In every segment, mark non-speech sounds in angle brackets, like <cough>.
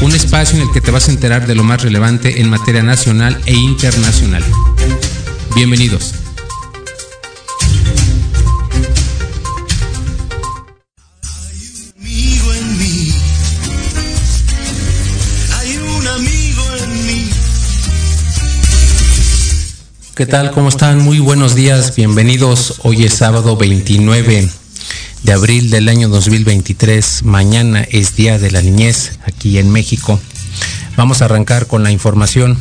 un espacio en el que te vas a enterar de lo más relevante en materia nacional e internacional. Bienvenidos. ¿Qué tal? ¿Cómo están? Muy buenos días, bienvenidos. Hoy es sábado 29 de abril del año 2023. Mañana es Día de la Niñez aquí en México. Vamos a arrancar con la información.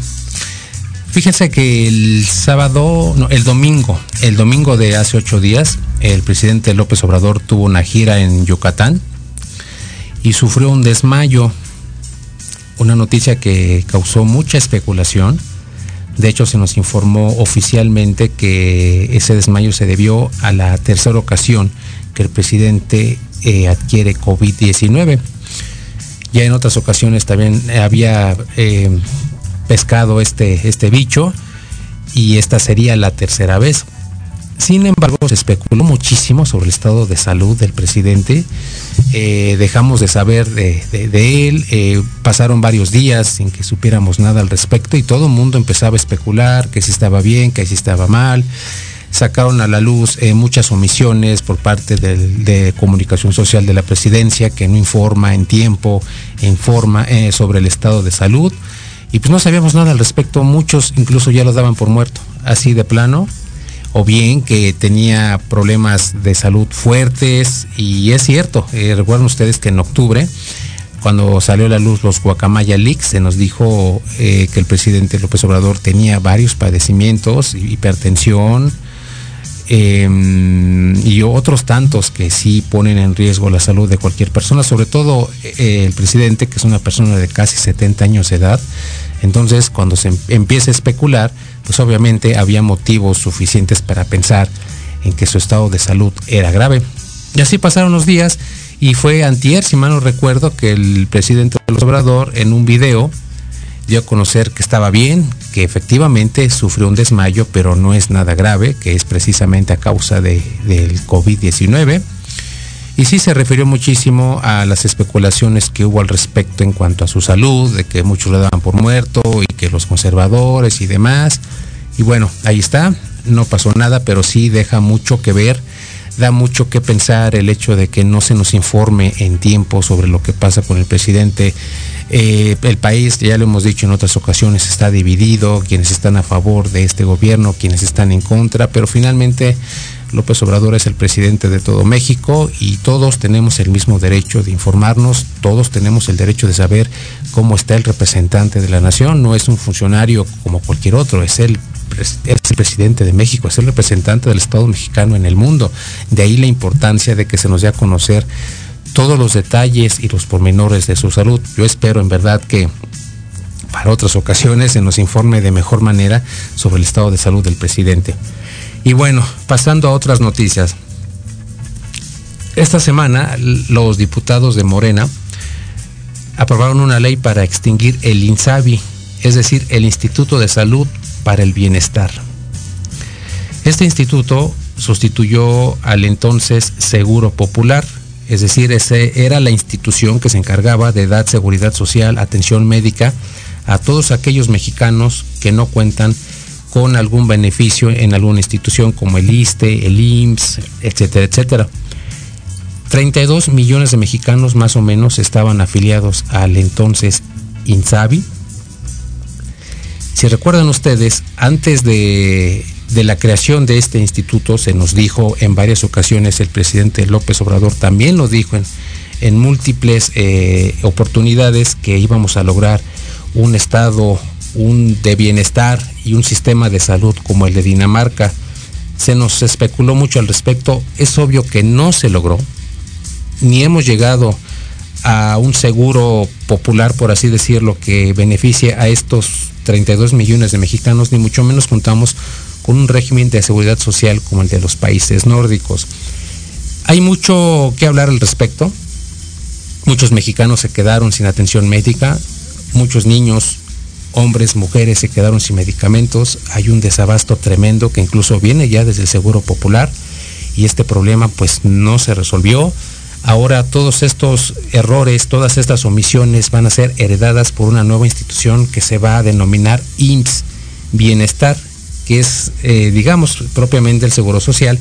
Fíjense que el sábado, no, el domingo, el domingo de hace ocho días, el presidente López Obrador tuvo una gira en Yucatán y sufrió un desmayo, una noticia que causó mucha especulación. De hecho, se nos informó oficialmente que ese desmayo se debió a la tercera ocasión que el presidente eh, adquiere COVID-19. Ya en otras ocasiones también había eh, pescado este, este bicho y esta sería la tercera vez. Sin embargo, se especuló muchísimo sobre el estado de salud del presidente. Eh, dejamos de saber de, él. pasaron varios días sin que supiéramos nada al respecto y todo el mundo empezaba a especular que si estaba bien, que si estaba mal sacaron a la luz eh, muchas omisiones por parte de comunicación social de la presidencia que no informa en tiempo, informa eh, sobre el estado de salud. Y pues no sabíamos nada al respecto, muchos incluso ya los daban por muerto, así de plano, o bien que tenía problemas de salud fuertes, y es cierto, eh, recuerdan ustedes que en octubre, cuando salió a la luz los Guacamaya Leaks, se nos dijo que el presidente López Obrador tenía varios padecimientos, hipertensión, Em, y otros tantos que sí ponen en riesgo la salud de cualquier persona, sobre todo eh, el presidente, que es una persona de casi 70 años de edad. Entonces, cuando se em, empieza a especular, pues obviamente había motivos suficientes para pensar en que su estado de salud era grave. Y así pasaron los días y fue antier, si mal no recuerdo, que el presidente López Obrador en un video dio a conocer que estaba bien, que efectivamente sufrió un desmayo, pero no es nada grave, que es precisamente a causa de, del COVID-19. Y sí se refirió muchísimo a las especulaciones que hubo al respecto en cuanto a su salud, de que muchos lo daban por muerto y que los conservadores y demás. Y bueno, ahí está, no pasó nada, pero sí deja mucho que ver, da mucho que pensar el hecho de que no se nos informe en tiempo sobre lo que pasa con el presidente eh, el país, ya lo hemos dicho en otras ocasiones, está dividido, quienes están a favor de este gobierno, quienes están en contra, pero finalmente López Obrador es el presidente de todo México y todos tenemos el mismo derecho de informarnos, todos tenemos el derecho de saber cómo está el representante de la nación, no es un funcionario como cualquier otro, es el es el presidente de México, es el representante del Estado mexicano en el mundo. De ahí la importancia de que se nos dé a conocer todos los detalles y los pormenores de su salud. Yo espero en verdad que para otras ocasiones se nos informe de mejor manera sobre el estado de salud del presidente. Y bueno, pasando a otras noticias. Esta semana los diputados de Morena aprobaron una ley para extinguir el INSABI, es decir, el Instituto de Salud para el Bienestar. Este instituto sustituyó al entonces Seguro Popular, es decir, ese era la institución que se encargaba de dar seguridad social, atención médica a todos aquellos mexicanos que no cuentan con algún beneficio en alguna institución como el ISTE, el IMSS, etcétera, etcétera. 32 millones de mexicanos más o menos estaban afiliados al entonces INSABI. Si recuerdan ustedes, antes de, la creación de este instituto se nos dijo en varias ocasiones, el presidente López Obrador también lo dijo en, múltiples eh, oportunidades que íbamos a lograr un estado un de bienestar y un sistema de salud como el de Dinamarca. Se nos especuló mucho al respecto. Es obvio que no se logró, ni hemos llegado a un seguro popular, por así decirlo, que beneficie a estos 32 millones de mexicanos, ni mucho menos contamos con un régimen de seguridad social como el de los países nórdicos. Hay mucho que hablar al respecto. Muchos mexicanos se quedaron sin atención médica, muchos niños, hombres, mujeres se quedaron sin medicamentos, hay un desabasto tremendo que incluso viene ya desde el Seguro Popular y este problema pues no se resolvió. Ahora todos estos errores, todas estas omisiones van a ser heredadas por una nueva institución que se va a denominar IMSS, Bienestar, que es, eh, digamos, propiamente el Seguro Social,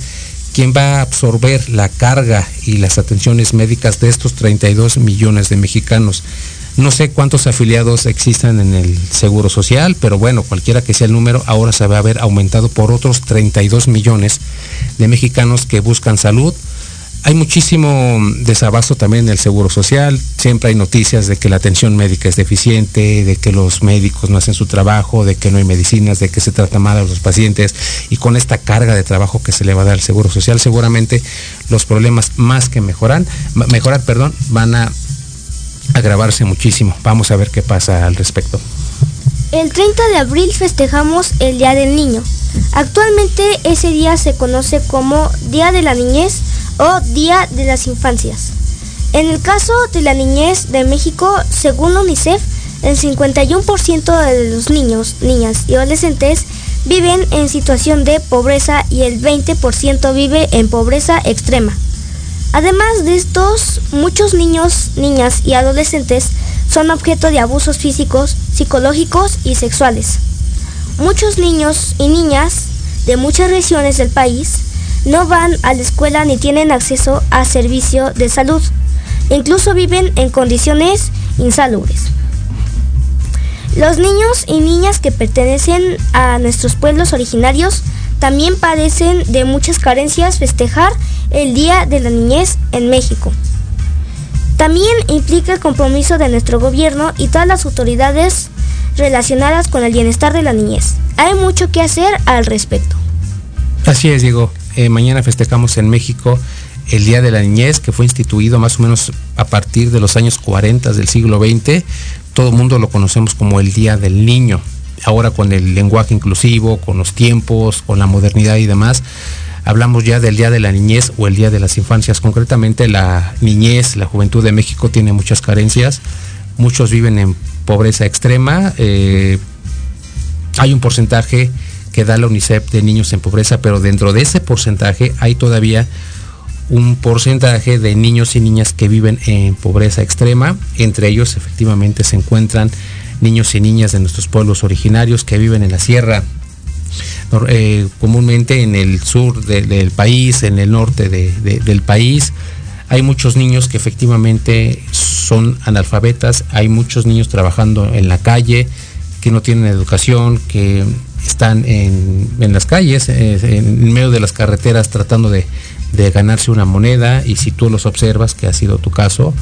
quien va a absorber la carga y las atenciones médicas de estos 32 millones de mexicanos. No sé cuántos afiliados existan en el Seguro Social, pero bueno, cualquiera que sea el número, ahora se va a ver aumentado por otros 32 millones de mexicanos que buscan salud, hay muchísimo desabasto también en el Seguro Social, siempre hay noticias de que la atención médica es deficiente, de que los médicos no hacen su trabajo, de que no hay medicinas, de que se trata mal a los pacientes y con esta carga de trabajo que se le va a dar al Seguro Social, seguramente los problemas más que mejoran, mejorar, perdón, van a agravarse muchísimo. Vamos a ver qué pasa al respecto. El 30 de abril festejamos el Día del Niño. Actualmente ese día se conoce como Día de la Niñez o Día de las Infancias. En el caso de la niñez de México, según UNICEF, el 51% de los niños, niñas y adolescentes viven en situación de pobreza y el 20% vive en pobreza extrema. Además de estos, muchos niños, niñas y adolescentes son objeto de abusos físicos, psicológicos y sexuales. Muchos niños y niñas de muchas regiones del país no van a la escuela ni tienen acceso a servicio de salud. Incluso viven en condiciones insalubres. Los niños y niñas que pertenecen a nuestros pueblos originarios también padecen de muchas carencias festejar el Día de la Niñez en México. También implica el compromiso de nuestro gobierno y todas las autoridades relacionadas con el bienestar de la niñez. Hay mucho que hacer al respecto. Así es, Diego. Eh, mañana festejamos en México el Día de la Niñez, que fue instituido más o menos a partir de los años 40 del siglo XX. Todo el mundo lo conocemos como el Día del Niño. Ahora con el lenguaje inclusivo, con los tiempos, con la modernidad y demás, hablamos ya del Día de la Niñez o el Día de las Infancias. Concretamente la niñez, la juventud de México tiene muchas carencias. Muchos viven en pobreza extrema. Eh, hay un porcentaje que da la UNICEF de niños en pobreza, pero dentro de ese porcentaje hay todavía un porcentaje de niños y niñas que viven en pobreza extrema. Entre ellos efectivamente se encuentran niños y niñas de nuestros pueblos originarios que viven en la sierra, eh, comúnmente en el sur del país, en el norte del país. Hay muchos niños que efectivamente son analfabetas, hay muchos niños trabajando en la calle, que no tienen educación, que están en, las calles, en medio de las carreteras tratando de, ganarse una moneda y si tú los observas, que ha sido tu caso,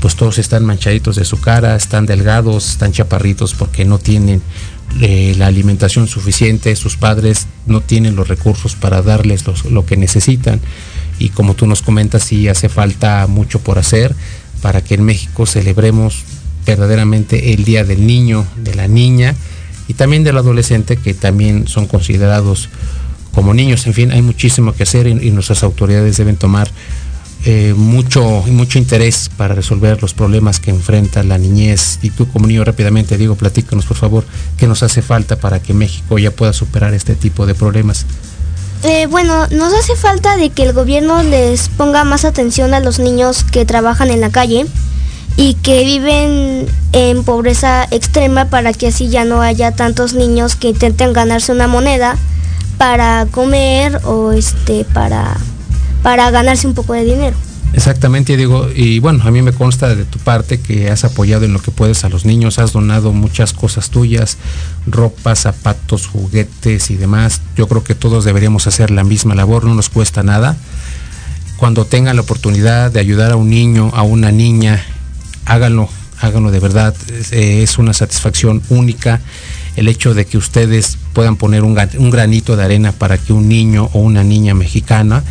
pues todos están manchaditos de su cara, están delgados, están chaparritos porque no tienen eh, la alimentación suficiente, sus padres no tienen los recursos para darles lo que necesitan. Y como tú nos comentas, sí hace falta mucho por hacer para que en México celebremos verdaderamente el Día del Niño, de la Niña y también del adolescente que también son considerados como niños. En fin, hay muchísimo que hacer y, nuestras autoridades deben tomar eh, mucho, mucho interés para resolver los problemas que enfrenta la niñez. Y tú como niño rápidamente, Diego, platícanos por favor qué nos hace falta para que México ya pueda superar este tipo de problemas. Eh, bueno, nos hace falta de que el gobierno les ponga más atención a los niños que trabajan en la calle y que viven en pobreza extrema para que así ya no haya tantos niños que intenten ganarse una moneda para comer o este para para ganarse un poco de dinero. Exactamente, digo, y bueno, a mí me consta de tu parte que has apoyado en lo que puedes a los niños, has donado muchas cosas tuyas, ropa, zapatos, juguetes y demás. Yo creo que todos deberíamos hacer la misma labor, no nos cuesta nada. Cuando tengan la oportunidad de ayudar a un niño, a una niña, háganlo, háganlo de verdad. Es una satisfacción única el hecho de que ustedes puedan poner un, granito de arena para que un niño o una niña mexicana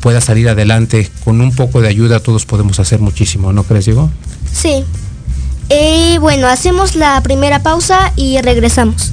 pueda salir adelante. Con un poco de ayuda todos podemos hacer muchísimo, ¿no crees, Diego? Sí. Eh, bueno, hacemos la primera pausa y regresamos.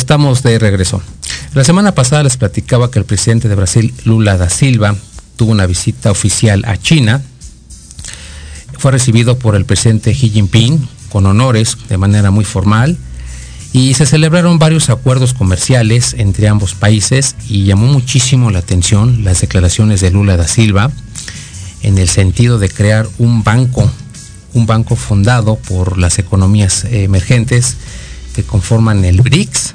Estamos de regreso. La semana pasada les platicaba que el presidente de Brasil, Lula da Silva, tuvo una visita oficial a China. Fue recibido por el presidente Xi Jinping con honores de manera muy formal y se celebraron varios acuerdos comerciales entre ambos países y llamó muchísimo la atención las declaraciones de Lula da Silva en el sentido de crear un banco, un banco fundado por las economías emergentes que conforman el BRICS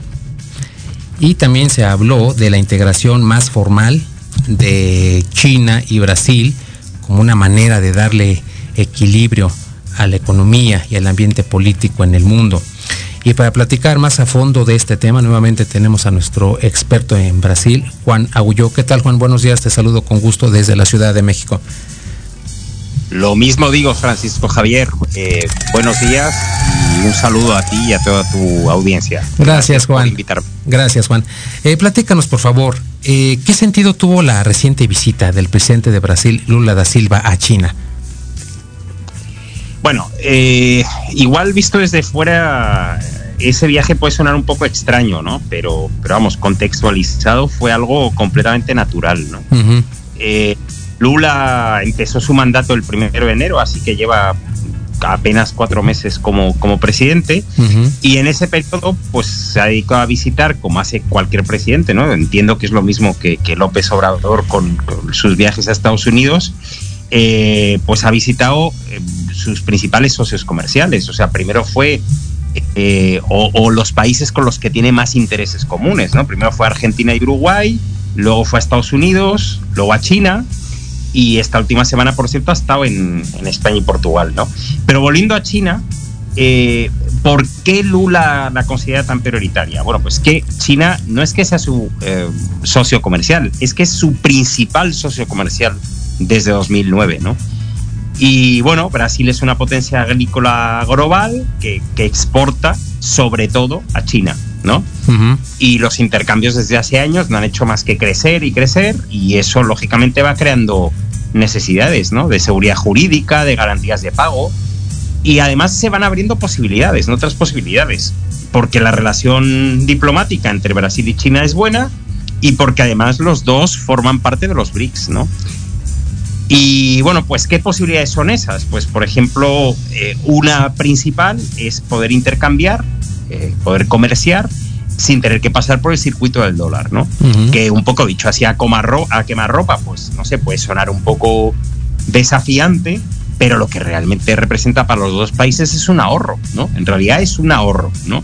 y también se habló de la integración más formal de China y Brasil como una manera de darle equilibrio a la economía y al ambiente político en el mundo. Y para platicar más a fondo de este tema, nuevamente tenemos a nuestro experto en Brasil, Juan Agulló. ¿Qué tal, Juan? Buenos días, te saludo con gusto desde la Ciudad de México. Lo mismo digo, Francisco Javier. Eh, buenos días y un saludo a ti y a toda tu audiencia. Gracias, Gracias Juan. Por invitarme. Gracias, Juan. Eh, platícanos, por favor, eh, ¿qué sentido tuvo la reciente visita del presidente de Brasil, Lula da Silva, a China? Bueno, igual visto desde fuera, ese viaje puede sonar un poco extraño, ¿no? Pero, pero vamos, contextualizado fue algo completamente natural, ¿no? Lula empezó su mandato el primero de enero, así que lleva apenas cuatro meses como, como presidente y en ese periodo pues se ha dedicado a visitar como hace cualquier presidente, ¿no? Entiendo que es lo mismo que, López Obrador con, sus viajes a Estados Unidos, eh, pues ha visitado eh, sus principales socios comerciales, o sea, primero fue eh, o, o, los países con los que tiene más intereses comunes, ¿no? Primero fue Argentina y Uruguay, luego fue a Estados Unidos, luego a China y esta última semana, por cierto, ha estado en, España y Portugal, ¿no? Pero volviendo a China, eh, ¿por qué Lula la considera tan prioritaria? Bueno, pues que China no es que sea su eh, socio comercial, es que es su principal socio comercial desde 2009, ¿no? Y bueno, Brasil es una potencia agrícola global que, exporta sobre todo a China, ¿no? Y los intercambios desde hace años no han hecho más que crecer y crecer y eso lógicamente va creando necesidades, ¿no? De seguridad jurídica, de garantías de pago. Y además se van abriendo posibilidades, ¿no? otras posibilidades. Porque la relación diplomática entre Brasil y China es buena y porque además los dos forman parte de los BRICS, ¿no? Y bueno, pues ¿qué posibilidades son esas? Pues por ejemplo, eh, una principal es poder intercambiar, eh, poder comerciar sin tener que pasar por el circuito del dólar, ¿no? Que un poco dicho así a, a quemar ropa, pues no sé, puede sonar un poco desafiante, pero lo que realmente representa para los dos países es un ahorro, ¿no? En realidad es un ahorro, ¿no?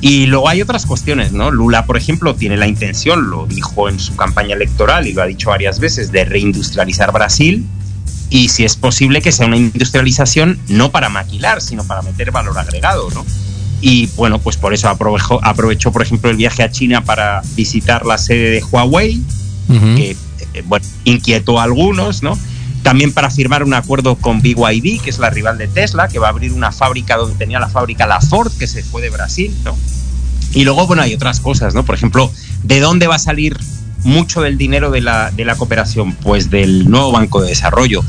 Y luego hay otras cuestiones, ¿no? Lula, por ejemplo, tiene la intención, lo dijo en su campaña electoral y lo ha dicho varias veces, de reindustrializar Brasil. Y si es posible que sea una industrialización no para maquilar, sino para meter valor agregado, ¿no? Y bueno, pues por eso aprovechó, aprovechó, por ejemplo, el viaje a China para visitar la sede de Huawei, que eh, bueno, inquietó a algunos, ¿no? También para firmar un acuerdo con BYD, que es la rival de Tesla, que va a abrir una fábrica donde tenía la fábrica la Ford, que se fue de Brasil, ¿no? Y luego, bueno, hay otras cosas, ¿no? Por ejemplo, ¿de dónde va a salir mucho del dinero de la, de la cooperación? Pues del nuevo Banco de Desarrollo.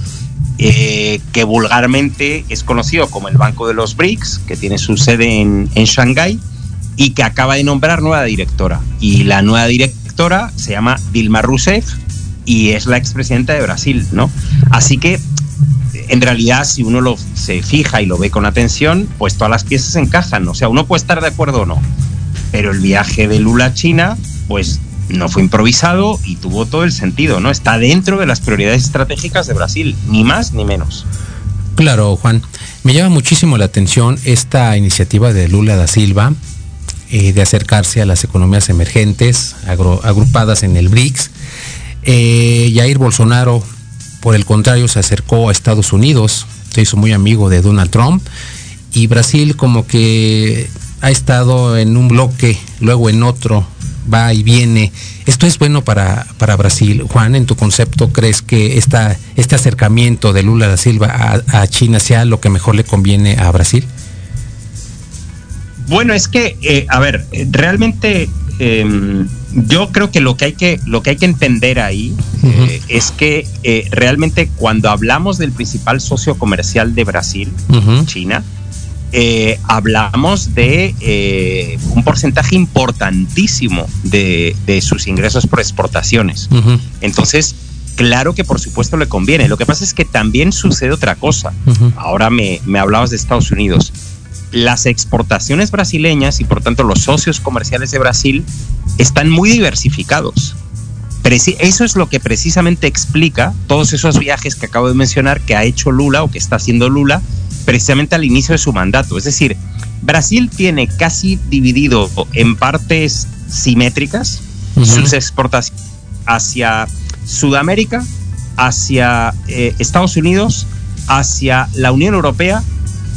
Eh, que vulgarmente es conocido como el Banco de los BRICS, que tiene su sede en, en Shanghái y que acaba de nombrar nueva directora. Y la nueva directora se llama Dilma Rousseff y es la expresidenta de Brasil, ¿no? Así que en realidad, si uno lo, se fija y lo ve con atención, pues todas las piezas encajan. O sea, uno puede estar de acuerdo o no. Pero el viaje de Lula a China, pues no fue improvisado y tuvo todo el sentido, ¿no? Está dentro de las prioridades estratégicas de Brasil, ni más ni menos. Claro, Juan. Me llama muchísimo la atención esta iniciativa de Lula da Silva eh, de acercarse a las economías emergentes, agrupadas en el BRICS. Eh, Jair Bolsonaro, por el contrario, se acercó a Estados Unidos, se hizo muy amigo de Donald Trump y Brasil como que ha estado en un bloque, luego en otro, va y viene. ¿Esto es bueno para, para Brasil? Juan, en tu concepto, ¿crees que esta, este acercamiento de Lula da Silva a, China sea lo que mejor le conviene a Brasil? Bueno, es que, eh, a ver, realmente em, yo creo que lo que hay que, lo que, hay que entender ahí eh, es que eh, realmente cuando hablamos del principal socio comercial de Brasil, China, eh, hablamos de eh, un porcentaje importantísimo de, sus ingresos por exportaciones. Entonces, claro que por supuesto le conviene. Lo que pasa es que también sucede otra cosa. Ahora me, me hablabas de Estados Unidos. Las exportaciones brasileñas y por tanto los socios comerciales de Brasil están muy diversificados. Eso es lo que precisamente explica todos esos viajes que acabo de mencionar que ha hecho Lula o que está haciendo Lula precisamente al inicio de su mandato. Es decir, Brasil tiene casi dividido en partes simétricas sus exportaciones hacia Sudamérica hacia eh, Estados Unidos, hacia la Unión Europea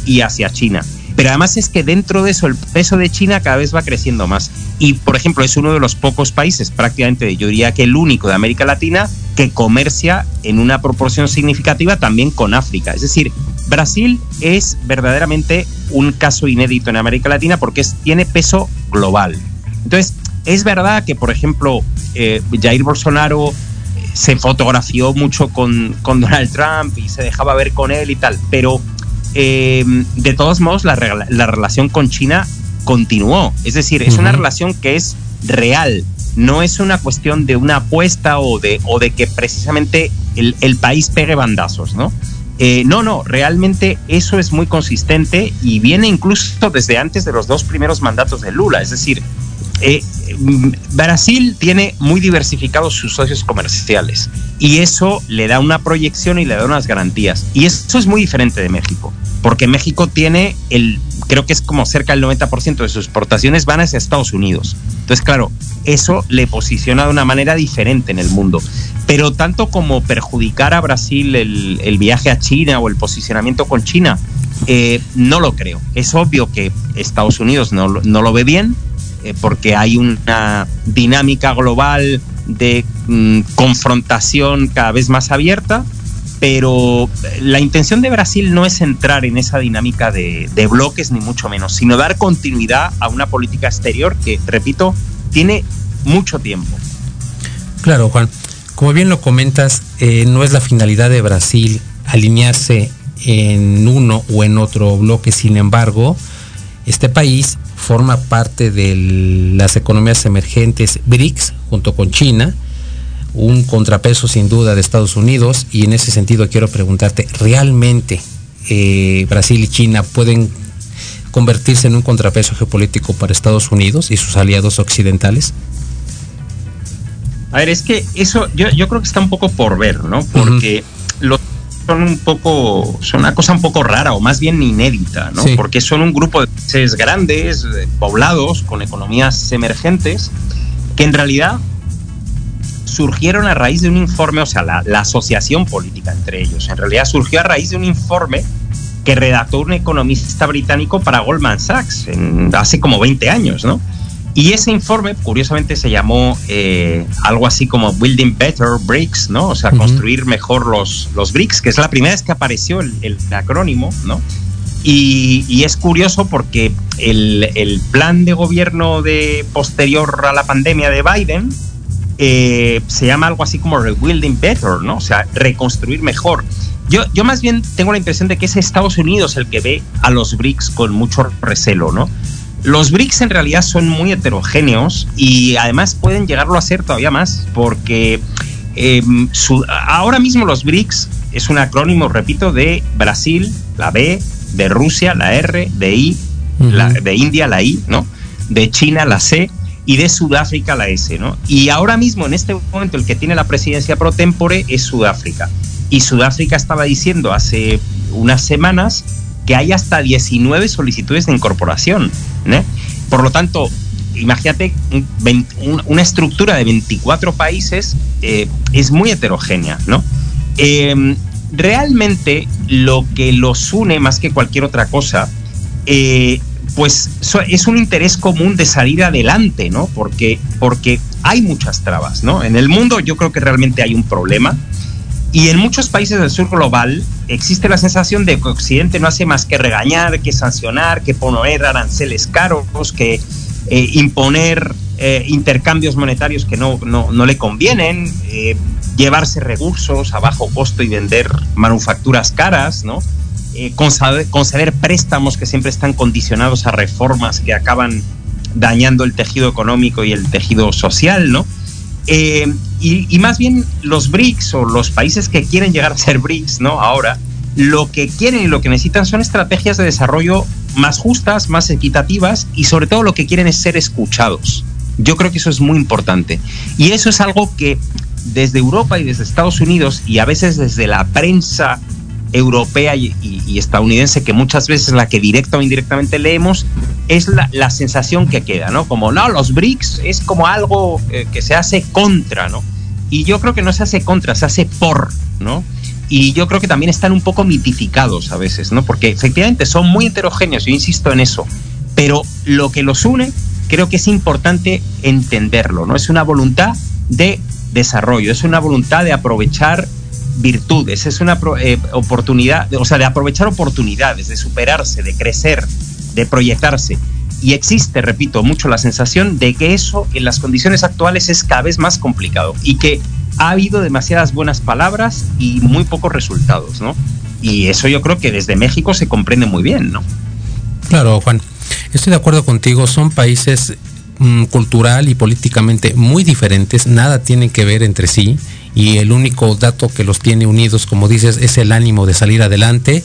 y hacia China. Pero además es que dentro de eso el peso de China cada vez va creciendo más. Y, por ejemplo, es uno de los pocos países, prácticamente yo diría que el único de América Latina, que comercia en una proporción significativa también con África. Es decir, Brasil es verdaderamente un caso inédito en América Latina porque tiene peso global. Entonces, es verdad que, por ejemplo, eh, Jair Bolsonaro eh, se fotografió mucho con, con Donald Trump y se dejaba ver con él y tal, pero eh, de todos modos, la, relación con China continuó. Es decir, es una relación que es real. No es una cuestión de una apuesta o de, o de que precisamente el, país pegue bandazos, ¿no? Eh, no, no, realmente eso es muy consistente y viene incluso desde antes de los dos primeros mandatos de Lula. Es decir, eh, Brasil tiene muy diversificados sus socios comerciales y eso le da una proyección y le da unas garantías. Y eso es muy diferente de México, porque México tiene el, creo que es como cerca del 90% de sus exportaciones van hacia Estados Unidos. Entonces, claro, eso le posiciona de una manera diferente en el mundo. Pero tanto como perjudicar a Brasil el, viaje a China o el posicionamiento con China, eh, no lo creo. Es obvio que Estados Unidos no, no lo ve bien, eh, porque hay una dinámica global de mm, confrontación cada vez más abierta, pero la intención de Brasil no es entrar en esa dinámica de, bloques, ni mucho menos, sino dar continuidad a una política exterior que, repito, tiene mucho tiempo. Claro, Juan. Como bien lo comentas, eh, no es la finalidad de Brasil alinearse en uno o en otro bloque, sin embargo, este país forma parte de las economías emergentes BRICS junto con China, un contrapeso sin duda de Estados Unidos y en ese sentido quiero preguntarte, ¿realmente eh, Brasil y China pueden convertirse en un contrapeso geopolítico para Estados Unidos y sus aliados occidentales? A ver, es que eso yo, yo creo que está un poco por ver, ¿no? Porque los son un poco, son una cosa un poco rara o más bien inédita, ¿no? Porque son un grupo de países grandes, poblados, con economías emergentes, que en realidad surgieron a raíz de un informe, o sea, la, asociación política entre ellos, en realidad surgió a raíz de un informe que redactó un economista británico para Goldman Sachs en, hace como 20 años, ¿no? Y ese informe, curiosamente, se llamó eh, algo así como Building Better Bricks, ¿no? O sea, construir mejor los, los bricks, que es la primera vez que apareció el, acrónimo, ¿no? Y, es curioso porque el, plan de gobierno de posterior a la pandemia de Biden eh, se llama algo así como Rebuilding Better, ¿no? O sea, reconstruir mejor. Yo, yo más bien tengo la impresión de que es Estados Unidos el que ve a los BRICS con mucho recelo, ¿no? Los BRICS en realidad son muy heterogéneos y además pueden llegarlo a ser todavía más porque em, ahora mismo los BRICS es un acrónimo, repito, de Brasil, la B, de Rusia, la R, de I, de India, la I, ¿no? De China, la C y de Sudáfrica, la S, ¿no? Y ahora mismo, en este momento, el que tiene la presidencia pro tempore es Sudáfrica. Y Sudáfrica estaba diciendo hace unas semanas que hay hasta 19 solicitudes de incorporación. Por lo tanto, imagínate, una estructura de 24 países eh, es muy heterogénea. ¿no? Em, realmente lo que los une más que cualquier otra cosa, eh, pues es un interés común de salir adelante, ¿no? Porque, porque hay muchas trabas, ¿no? En el mundo yo creo que realmente hay un problema y en muchos países del sur global existe la sensación de que Occidente no hace más que regañar, que sancionar, que poner aranceles caros, que eh, imponer eh, intercambios monetarios que no, no, le convienen, eh, llevarse recursos a bajo costo y vender manufacturas caras, ¿no? Conceder, conceder préstamos que siempre están condicionados a reformas que acaban dañando el tejido económico y el tejido social, ¿no? Eh, y, más bien los BRICS o los países que quieren llegar a ser BRICS, ¿no? Ahora, lo que quieren y lo que necesitan son estrategias de desarrollo más justas, más equitativas y sobre todo lo que quieren es ser escuchados. Yo creo que eso es muy importante. Y eso es algo que desde Europa y desde Estados Unidos y a veces desde la prensa europea y, estadounidense, que muchas veces la que directa o indirectamente leemos, es la, sensación que queda, ¿no? Como, no, los BRICS es como algo eh, que se hace contra, ¿no? y yo creo que no se hace contra, se hace por, ¿no? Y yo creo que también están un poco mitificados a veces, ¿no? Porque efectivamente son muy heterogéneos, yo insisto en eso, pero lo que los une creo que es importante entenderlo, ¿no? Es una voluntad de desarrollo, es una voluntad de aprovechar virtudes, es una eh, oportunidad, o sea, de aprovechar oportunidades, de superarse, de crecer, de proyectarse. Y existe, repito, mucho la sensación de que eso en las condiciones actuales es cada vez más complicado y que ha habido demasiadas buenas palabras y muy pocos resultados, ¿no? Y eso yo creo que desde México se comprende muy bien, ¿no? Claro, Juan. Estoy de acuerdo contigo, son países mm, cultural y políticamente muy diferentes, nada tienen que ver entre sí y el único dato que los tiene unidos, como dices, es el ánimo de salir adelante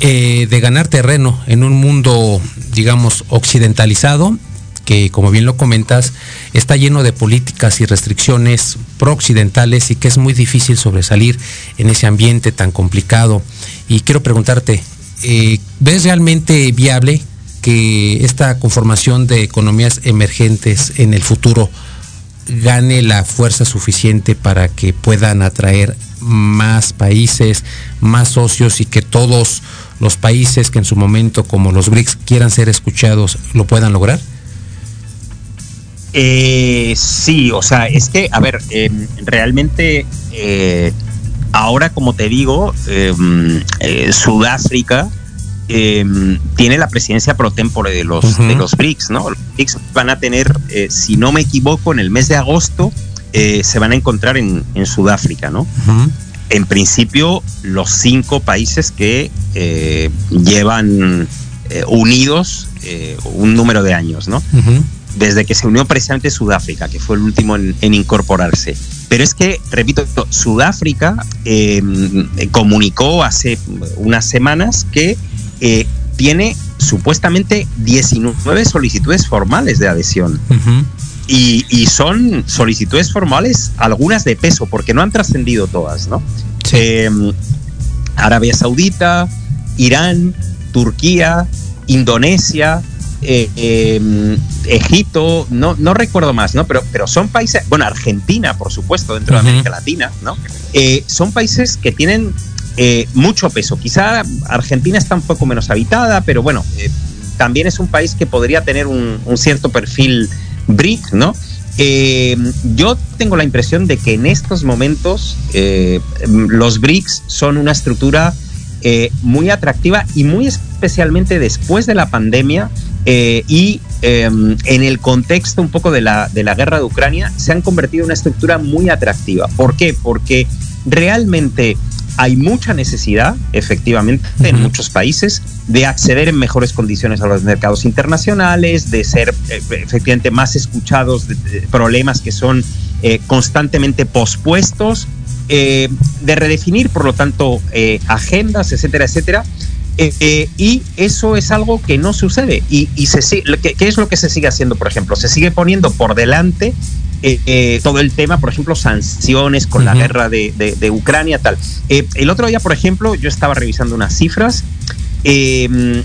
eh, de ganar terreno en un mundo, digamos, occidentalizado, que como bien lo comentas, está lleno de políticas y restricciones pro-occidentales y que es muy difícil sobresalir en ese ambiente tan complicado. Y quiero preguntarte, eh, ¿ves realmente viable que esta conformación de economías emergentes en el futuro gane la fuerza suficiente para que puedan atraer más países, más socios y que todos los países que en su momento, como los BRICS, quieran ser escuchados, lo puedan lograr? Eh, sí, o sea, es que, a ver, em, realmente eh, ahora, como te digo, em, eh, em, tiene la presidencia pro tempore de los, de los BRICS, ¿no? Los BRICS van a tener, si no me equivoco, en el mes de agosto se van a encontrar en, Sudáfrica, ¿no? en principio los cinco países que eh, llevan eh, unidos eh, un número de años, ¿no? Desde que se unió precisamente Sudáfrica, que fue el último en, incorporarse. Pero es que, repito, Sudáfrica em, comunicó hace unas semanas que tiene supuestamente 19 solicitudes formales de adhesión. Y, son solicitudes formales, algunas de peso, porque no han trascendido todas, ¿no? Em, Arabia Saudita, Irán, Turquía, Indonesia, eh, em, Egipto, no, no recuerdo más, ¿no? Pero, pero son países, bueno, Argentina, por supuesto, dentro de América Latina, ¿no? Eh, son países que tienen eh, mucho peso. Quizá Argentina está un poco menos habitada, pero bueno, también es un país que podría tener un, cierto perfil BRIC, ¿no? Eh, yo tengo la impresión de que en estos momentos eh, los BRICS son una estructura eh, muy atractiva y muy especialmente después de la pandemia y en el contexto un poco de la, de la guerra de Ucrania se han convertido en una estructura muy atractiva. ¿Por qué? Porque realmente hay mucha necesidad, efectivamente, en muchos países de acceder en mejores condiciones a los mercados internacionales, de ser eh, efectivamente más escuchados de, problemas que son eh, constantemente pospuestos, eh, de redefinir, por lo tanto, agendas, etcétera, etcétera. y eso es algo que no sucede. ¿Y, y se, ¿qué, ¿qué, es lo que se sigue haciendo, por ejemplo? Se sigue poniendo por delante eh, eh, todo el tema, por ejemplo, sanciones con la guerra de, Ucrania, tal. Eh, el otro día, por ejemplo, yo estaba revisando unas cifras de,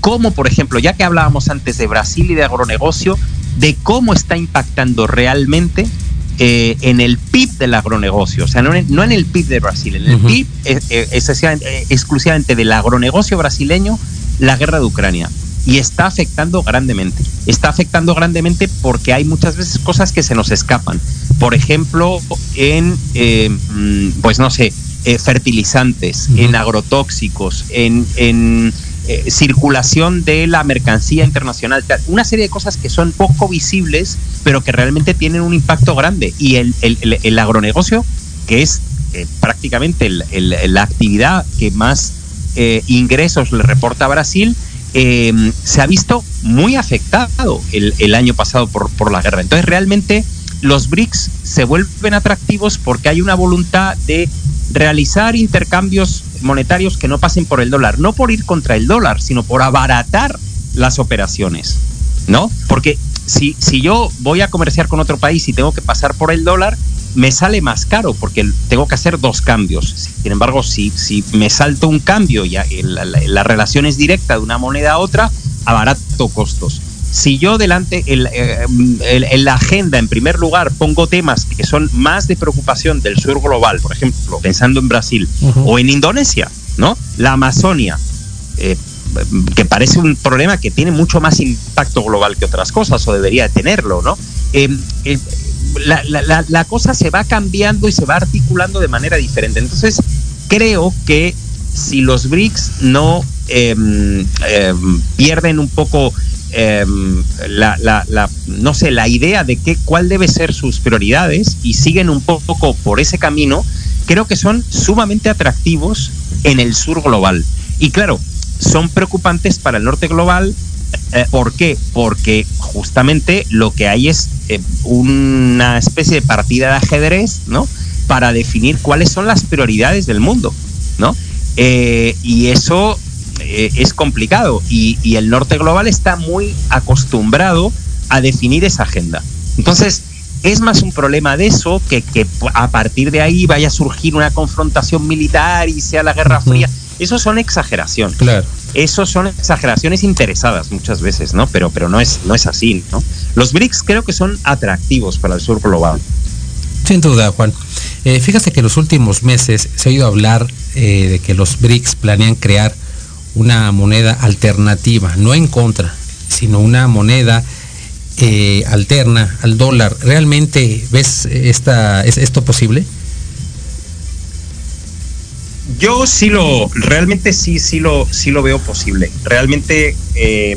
cómo, por ejemplo, ya que hablábamos antes de Brasil y de agronegocio, de cómo está impactando realmente en el PIB del agronegocio, o sea, no en, el PIB de Brasil, en el PIB exclusivamente del agronegocio brasileño, la guerra de Ucrania y está afectando grandemente. Está afectando grandemente porque hay muchas veces cosas que se nos escapan. Por ejemplo, en, eh, mm, pues no sé, eh, fertilizantes, en agrotóxicos, en, en eh, circulación de la mercancía internacional. Una serie de cosas que son poco visibles, pero que realmente tienen un impacto grande. Y el, el, el agronegocio, que es prácticamente la actividad que más ingresos le reporta a Brasil, Em, se ha visto muy afectado el, año pasado por, por la guerra. Entonces realmente los BRICS se vuelven atractivos porque hay una voluntad de realizar intercambios monetarios que no pasen por el dólar, no por ir contra el dólar, sino por abaratar las operaciones, ¿no? Porque si, si yo voy a comerciar con otro país y tengo que pasar por el dólar, me sale más caro porque tengo que hacer dos cambios. Sin embargo, si, si me salto un cambio y la, relación es directa de una moneda a otra, abarato costos. si yo delante eh, en, la agenda, en primer lugar, pongo temas que son más de preocupación del sur global, por ejemplo, pensando en Brasil o en Indonesia, ¿no? La Amazonia, eh, que parece un problema que tiene mucho más impacto global que otras cosas, o debería tenerlo, ¿no? Eh, la, cosa se va cambiando y se va articulando de manera diferente. Entonces, creo que si los BRICS no em, em, pierden un poco Em, la, la, no sé, la idea de que, cuál debe ser sus prioridades y siguen un poco por ese camino, creo que son sumamente atractivos en el sur global. Y claro, son preocupantes para el norte global. Eh, ¿Por qué? Porque justamente lo que hay es eh, una especie de partida de ajedrez, ¿no? Para definir cuáles son las prioridades del mundo, ¿no? Eh, y eso eh, es complicado y, el norte global está muy acostumbrado a definir esa agenda. Entonces, es más un problema de eso que que a partir de ahí vaya a surgir una confrontación militar y sea la Guerra Fría. Eso son exageraciones. Claro. Eso son exageraciones interesadas muchas veces, ¿no? Pero, pero no, es, no es así, ¿no? Los BRICS creo que son atractivos para el sur global. Sin duda, Juan. Eh, fíjate que en los últimos meses se ha oído hablar eh, de que los BRICS planean crear una moneda alternativa, no en contra, sino una moneda eh, alterna al dólar. ¿Realmente ves esta, es esto posible? Yo sí lo, realmente sí, sí lo, sí lo veo posible. Realmente eh,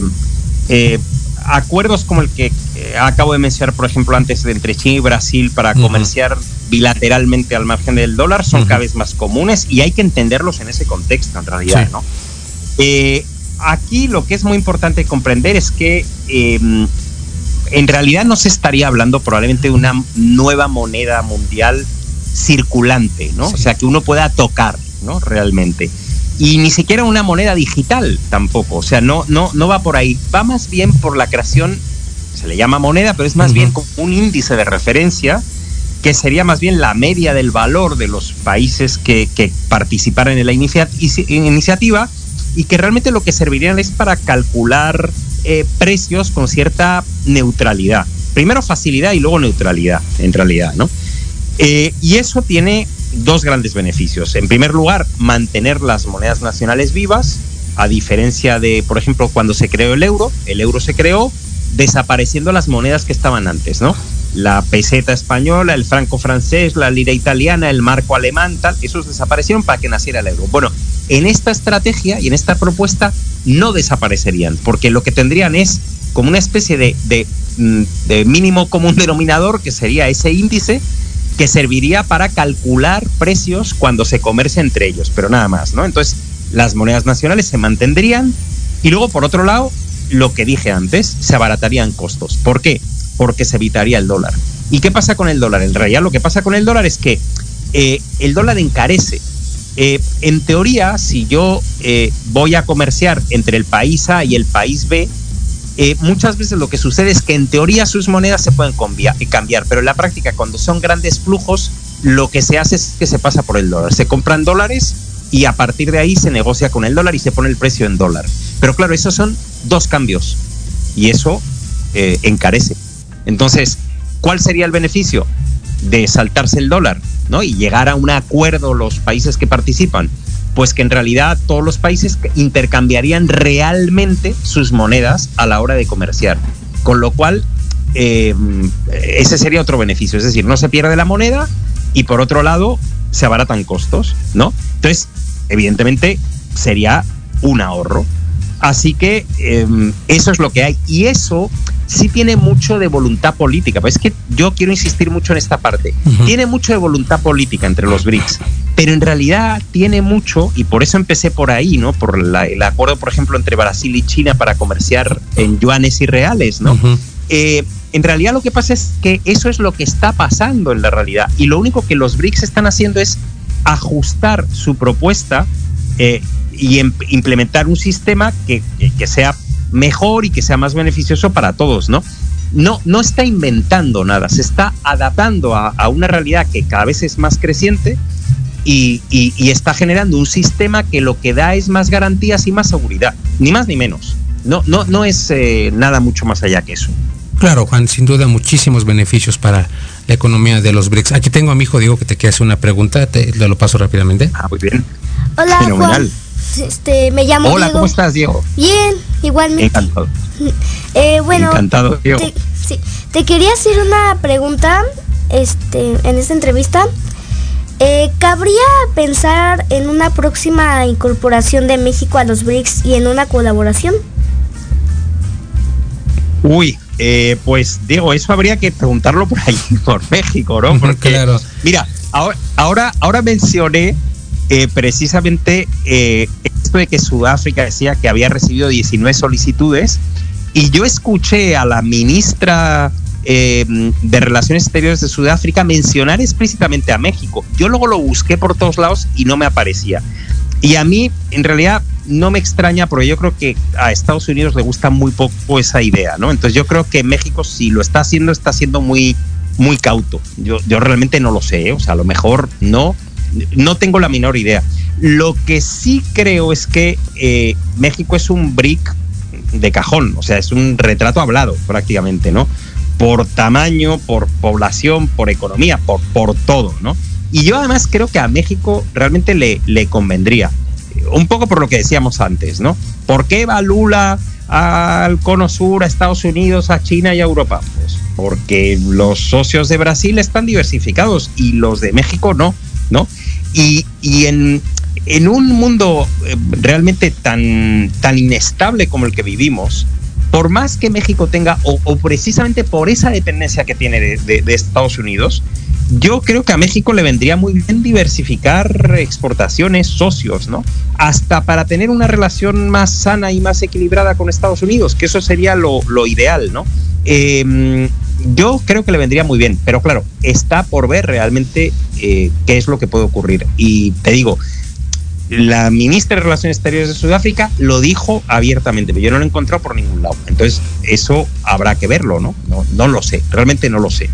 eh, acuerdos como el que acabo de mencionar, por ejemplo, antes de entre China y Brasil para comerciar bilateralmente al margen del dólar son cada vez más comunes y hay que entenderlos en ese contexto, en realidad, ¿no? Eh, aquí lo que es muy importante comprender es que em, en realidad no se estaría hablando probablemente de una nueva moneda mundial circulante, ¿no? O sea, que uno pueda tocar, ¿no? Realmente. Y ni siquiera una moneda digital tampoco, o sea, no, no, no va por ahí, va más bien por la creación, se le llama moneda, pero es más bien como un índice de referencia que sería más bien la media del valor de los países que, que participaran en la iniciativa y que realmente lo que servirían es para calcular eh, precios con cierta neutralidad. Primero facilidad y luego neutralidad, en realidad, ¿no? Eh, y eso tiene dos grandes beneficios. En primer lugar, mantener las monedas nacionales vivas, a diferencia de, por ejemplo, cuando se creó el euro, el euro se creó desapareciendo las monedas que estaban antes, ¿no? La peseta española, el franco francés, la lira italiana, el marco alemán, tal, esos desaparecieron para que naciera el euro. Bueno, en esta estrategia y en esta propuesta no desaparecerían, porque lo que tendrían es como una especie de, mm, de, mínimo común denominador, que sería ese índice, que serviría para calcular precios cuando se comercia entre ellos, pero nada más, ¿no? Entonces, las monedas nacionales se mantendrían y luego, por otro lado, lo que dije antes, se abaratarían costos. ¿Por qué? Porque se evitaría el dólar. ¿Y qué pasa con el dólar? En realidad lo que pasa con el dólar es que eh, el dólar encarece eh, en teoría, si yo eh, voy a comerciar entre el país A y el país B, eh, muchas veces lo que sucede es que en teoría sus monedas se pueden cambiar, pero en la práctica cuando son grandes flujos, lo que se hace es que se pasa por el dólar. Se compran dólares y a partir de ahí se negocia con el dólar y se pone el precio en dólar. Pero claro, esos son dos cambios y eso encarece. Entonces, ¿cuál sería el beneficio de saltarse el dólar? ¿no? Y llegar a un acuerdo los países que participan, pues que en realidad todos los países intercambiarían realmente sus monedas a la hora de comerciar. Con lo cual, em, ese sería otro beneficio, es decir, no se pierde la moneda y por otro lado se abaratan costos, ¿no? Entonces, evidentemente sería un ahorro. Así que em, eso es lo que hay. Y eso sí tiene mucho de voluntad política. Pues es que yo quiero insistir mucho en esta parte. Tiene mucho de voluntad política entre los BRICS, pero en realidad tiene mucho, y por eso empecé por ahí, ¿no? Por el acuerdo, por ejemplo, entre Brasil y China para comerciar en yuanes y reales, ¿no? Eh, en realidad lo que pasa es que eso es lo que está pasando en la realidad. Y lo único que los BRICS están haciendo es ajustar su propuesta eh, y em, implementar un sistema que, que sea mejor y que sea más beneficioso para todos, ¿no? No, no está inventando nada, se está adaptando a, una realidad que cada vez es más creciente y, está generando un sistema que lo que da es más garantías y más seguridad, ni más ni menos. no, no, no es eh, nada mucho más allá que eso. Claro, Juan, sin duda muchísimos beneficios para la economía de los BRICS. Aquí tengo a mi hijo Diego que te quiere hacer una pregunta, te, lo paso rápidamente. Ah, muy bien. Hola, Juan. Este, me llamo Hola, ¿cómo estás, Diego? Bien, igualmente. Encantado. Eh, bueno, Encantado, Diego. Te, sí, te quería hacer una pregunta este, en esta entrevista. Eh, ¿Cabría pensar en una próxima incorporación de México a los BRICS y en una colaboración? Uy, eh, pues Diego, eso habría que preguntarlo por ahí, <laughs> por México, ¿no? Porque, claro. mira, ahora, ahora, ahora mencioné eh, precisamente eh, de que Sudáfrica decía que había recibido 19 solicitudes y yo escuché a la ministra de Relaciones Exteriores de Sudáfrica mencionar explícitamente a México. Yo luego lo busqué por todos lados y no me aparecía. Y a mí, en realidad, no me extraña porque yo creo que a Estados Unidos le gusta muy poco esa idea, ¿no? Entonces yo creo que México, si lo está haciendo, está siendo muy, muy cauto. Yo, yo realmente no lo sé, o sea, a lo mejor no, no tengo la menor idea. Lo que sí creo es que eh, México es un brick de cajón, o sea, es un retrato hablado prácticamente, ¿no? Por tamaño, por población, por economía, por, por todo, ¿no? Y yo además creo que a México realmente le, le convendría. Un poco por lo que decíamos antes, ¿no? ¿Por qué va Lula al Cono Sur, a Estados Unidos, a China y a Europa? Pues porque los socios de Brasil están diversificados y los de México no, ¿no? Y, y en, en, un mundo eh, realmente tan, tan inestable como el que vivimos, por más que México tenga, o, precisamente por esa dependencia que tiene de, Estados Unidos, yo creo que a México le vendría muy bien diversificar exportaciones, socios, ¿no? Hasta para tener una relación más sana y más equilibrada con Estados Unidos, que eso sería lo, lo ideal, ¿no? Eh, yo creo que le vendría muy bien, pero claro, está por ver realmente eh, qué es lo que puede ocurrir. Y te digo, la ministra de Relaciones Exteriores de Sudáfrica lo dijo abiertamente, pero yo no lo he encontrado por ningún lado. Entonces, eso habrá que verlo, ¿no? No, no lo sé, realmente no lo sé.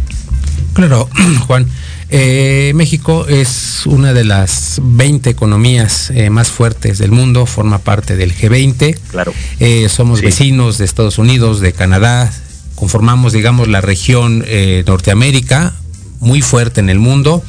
Claro, <clears throat> Juan. Eh, México es una de las 20 economías eh, más fuertes del mundo, forma parte del G20. Claro. Eh, somos sí. vecinos de Estados Unidos, de Canadá, conformamos, digamos, la región eh, Norteamérica, muy fuerte en el mundo.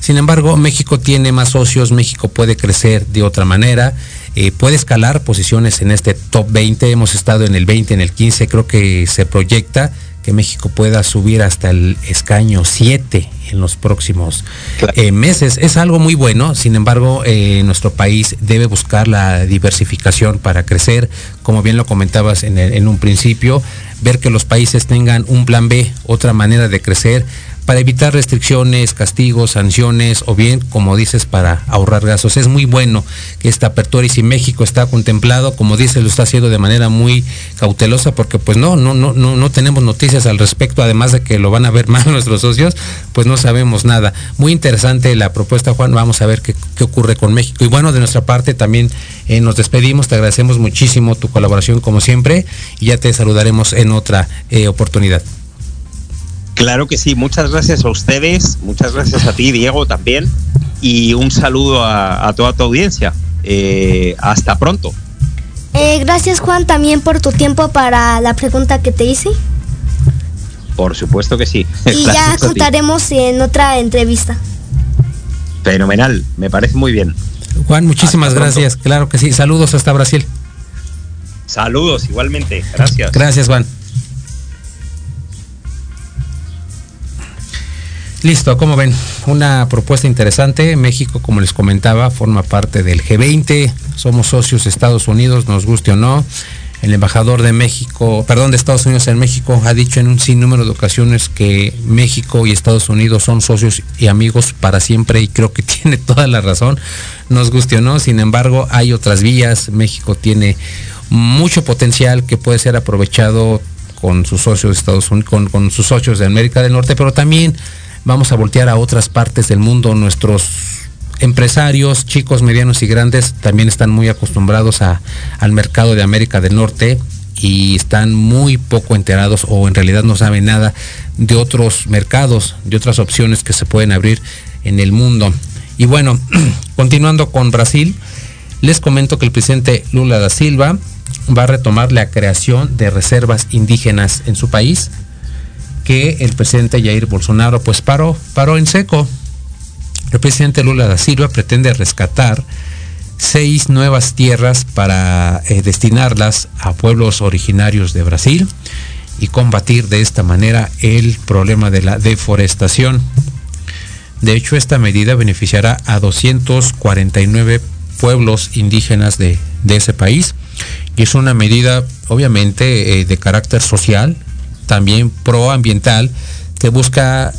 Sin embargo, México tiene más socios, México puede crecer de otra manera, eh, puede escalar posiciones en este top 20, hemos estado en el 20, en el 15, creo que se proyecta que México pueda subir hasta el escaño 7 en los próximos claro. eh, meses. Es algo muy bueno, sin embargo, eh, nuestro país debe buscar la diversificación para crecer, como bien lo comentabas en, el, en un principio, ver que los países tengan un plan B, otra manera de crecer para evitar restricciones, castigos, sanciones o bien, como dices, para ahorrar gastos. Es muy bueno que esta apertura y si México está contemplado, como dices, lo está haciendo de manera muy cautelosa porque pues no, no, no, no, no tenemos noticias al respecto, además de que lo van a ver <laughs> mal nuestros socios, pues no sabemos nada. Muy interesante la propuesta, Juan, vamos a ver qué, ocurre con México. Y bueno, de nuestra parte también eh, nos despedimos, te agradecemos muchísimo tu colaboración como siempre y ya te saludaremos en otra eh, oportunidad. Claro que sí, muchas gracias a ustedes, muchas gracias a ti, Diego, también, y un saludo a, a toda tu audiencia. Eh, hasta pronto. Eh, gracias, Juan, también por tu tiempo para la pregunta que te hice. Por supuesto que sí. <laughs> Y ya contaremos en otra entrevista. Fenomenal, me parece muy bien. Juan, muchísimas hasta gracias. Pronto. Claro que sí. Saludos hasta Brasil. Saludos, igualmente. Gracias. Gracias, Juan. Listo, como ven, una propuesta interesante. México, como les comentaba, forma parte del G20. Somos socios de Estados Unidos, nos guste o no. El embajador de México, perdón, de Estados Unidos en México ha dicho en un sinnúmero de ocasiones que México y Estados Unidos son socios y amigos para siempre y creo que <laughs> tiene toda la razón. Nos guste o no, sin embargo, hay otras vías. México tiene mucho potencial que puede ser aprovechado con sus socios de Estados Unidos, con, sus socios de América del Norte, pero también vamos a voltear a otras partes del mundo. Nuestros empresarios, chicos, medianos y grandes, también están muy acostumbrados a, al mercado de América del Norte y están muy poco enterados o en realidad no saben nada de otros mercados, de otras opciones que se pueden abrir en el mundo. Y bueno, <clears throat> continuando con Brasil, les comento que el presidente Lula da Silva va a retomar la creación de reservas indígenas en su país que el presidente Jair Bolsonaro pues paró, paró en seco. El presidente Lula da Silva pretende rescatar seis nuevas tierras para eh, destinarlas a pueblos originarios de Brasil y combatir de esta manera el problema de la deforestación. De hecho, esta medida beneficiará a 249 pueblos indígenas de, ese país y es una medida obviamente eh, de carácter social, también proambiental, que busca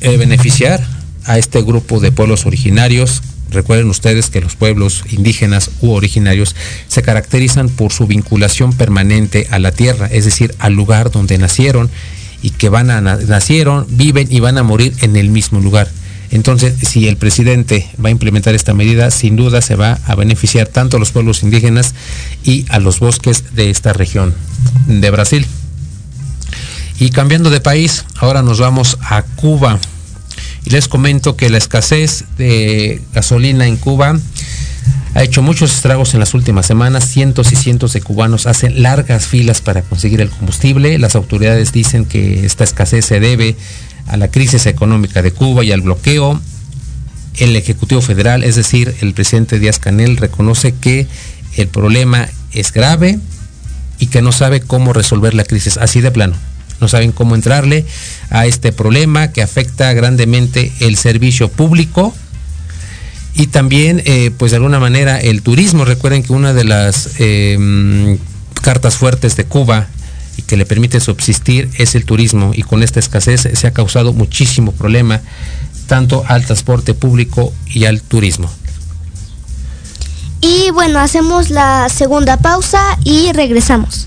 eh, beneficiar a este grupo de pueblos originarios. Recuerden ustedes que los pueblos indígenas u originarios se caracterizan por su vinculación permanente a la tierra, es decir, al lugar donde nacieron y que van a nacieron, viven y van a morir en el mismo lugar. Entonces, si el presidente va a implementar esta medida, sin duda se va a beneficiar tanto a los pueblos indígenas y a los bosques de esta región de Brasil. Y cambiando de país, ahora nos vamos a Cuba. Y les comento que la escasez de gasolina en Cuba ha hecho muchos estragos en las últimas semanas. Cientos y cientos de cubanos hacen largas filas para conseguir el combustible. Las autoridades dicen que esta escasez se debe a la crisis económica de Cuba y al bloqueo. El Ejecutivo Federal, es decir, el presidente Díaz Canel, reconoce que el problema es grave y que no sabe cómo resolver la crisis, así de plano no saben cómo entrarle a este problema que afecta grandemente el servicio público y también, eh, pues de alguna manera, el turismo. Recuerden que una de las eh, cartas fuertes de Cuba y que le permite subsistir es el turismo y con esta escasez se ha causado muchísimo problema tanto al transporte público y al turismo. Y bueno, hacemos la segunda pausa y regresamos.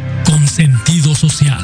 con sentido social.